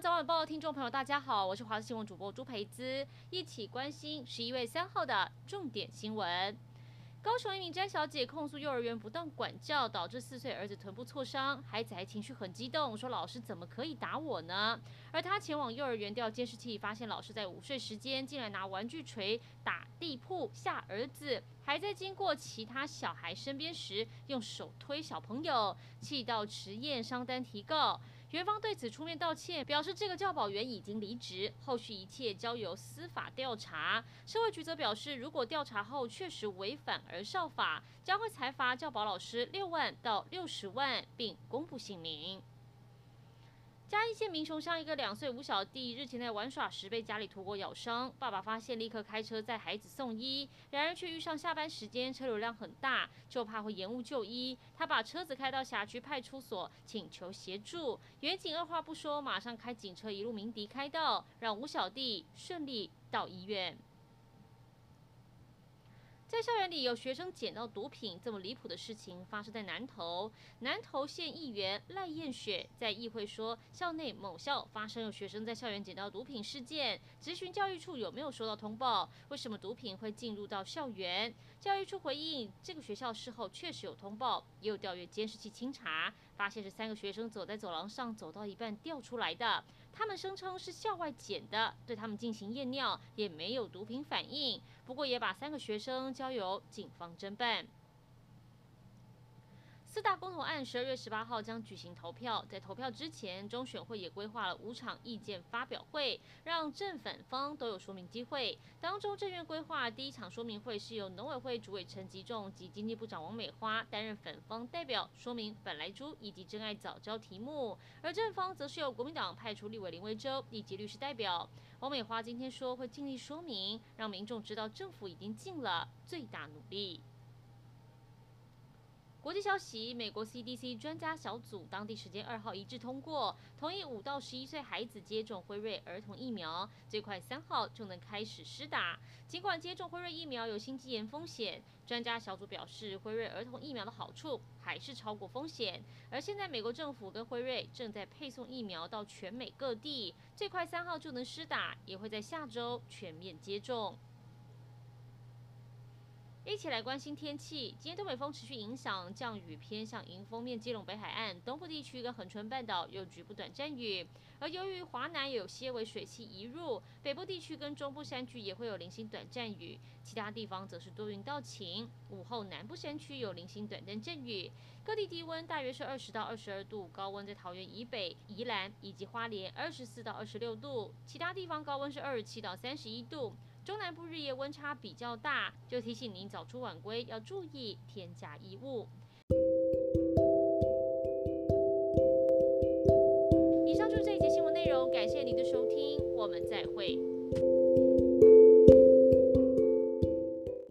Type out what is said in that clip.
早晚报，听众朋友，大家好，我是华视新闻主播朱培姿，一起关心十一月三号的重点新闻。高雄一名詹小姐控诉幼儿园不当管教，导致四岁儿子臀部挫伤，孩子还情绪很激动，说老师怎么可以打我呢？而她前往幼儿园调监视器，发现老师在午睡时间竟然拿玩具锤打地铺吓儿子，还在经过其他小孩身边时用手推小朋友，气到迟验伤单提告。园方对此出面道歉，表示这个教保员已经离职，后续一切交由司法调查。社会局则表示，如果调查后确实违反而少法，将会裁罚教保老师六万到六十万，并公布姓名。嘉义县民雄乡一个两岁吴小弟日前在玩耍时被家里土狗咬伤，爸爸发现立刻开车载孩子送医，然而却遇上下班时间车流量很大，就怕会延误就医，他把车子开到辖区派出所请求协助，远警二话不说，马上开警车一路鸣笛开道，让吴小弟顺利到医院。在校园里有学生捡到毒品，这么离谱的事情发生在南投。南投县议员赖燕雪在议会说，校内某校发生有学生在校园捡到毒品事件，质询教育处有没有收到通报，为什么毒品会进入到校园？教育处回应，这个学校事后确实有通报，也有调阅监视器清查，发现是三个学生走在走廊上，走到一半掉出来的。他们声称是校外捡的，对他们进行验尿也没有毒品反应，不过也把三个学生交由警方侦办。四大公投案十二月十八号将举行投票，在投票之前，中选会也规划了五场意见发表会，让正反方都有说明机会。当中，政院规划第一场说明会是由农委会主委陈吉仲及经济部长王美花担任反方代表，说明本来猪以及珍爱早教题目；而正方则是由国民党派出立委林维洲以及律师代表。王美花今天说会尽力说明，让民众知道政府已经尽了最大努力。国际消息：美国 CDC 专家小组当地时间二号一致通过，同意五到十一岁孩子接种辉瑞儿童疫苗，最快三号就能开始施打。尽管接种辉瑞疫苗有心肌炎风险，专家小组表示，辉瑞儿童疫苗的好处还是超过风险。而现在，美国政府跟辉瑞正在配送疫苗到全美各地，最快三号就能施打，也会在下周全面接种。一起来关心天气。今天东北风持续影响，降雨偏向迎风面，基隆北海岸东部地区跟恒春半岛有局部短暂雨。而由于华南有些微水汽移入，北部地区跟中部山区也会有零星短暂雨，其他地方则是多云到晴。午后南部山区有零星短暂阵雨。各地低温大约是二十到二十二度，高温在桃园以北、宜兰以及花莲二十四到二十六度，其他地方高温是二十七到三十一度。中南部日夜温差比较大，就提醒您早出晚归要注意添加衣物。以上就是这一节新闻内容，感谢您的收听，我们再会。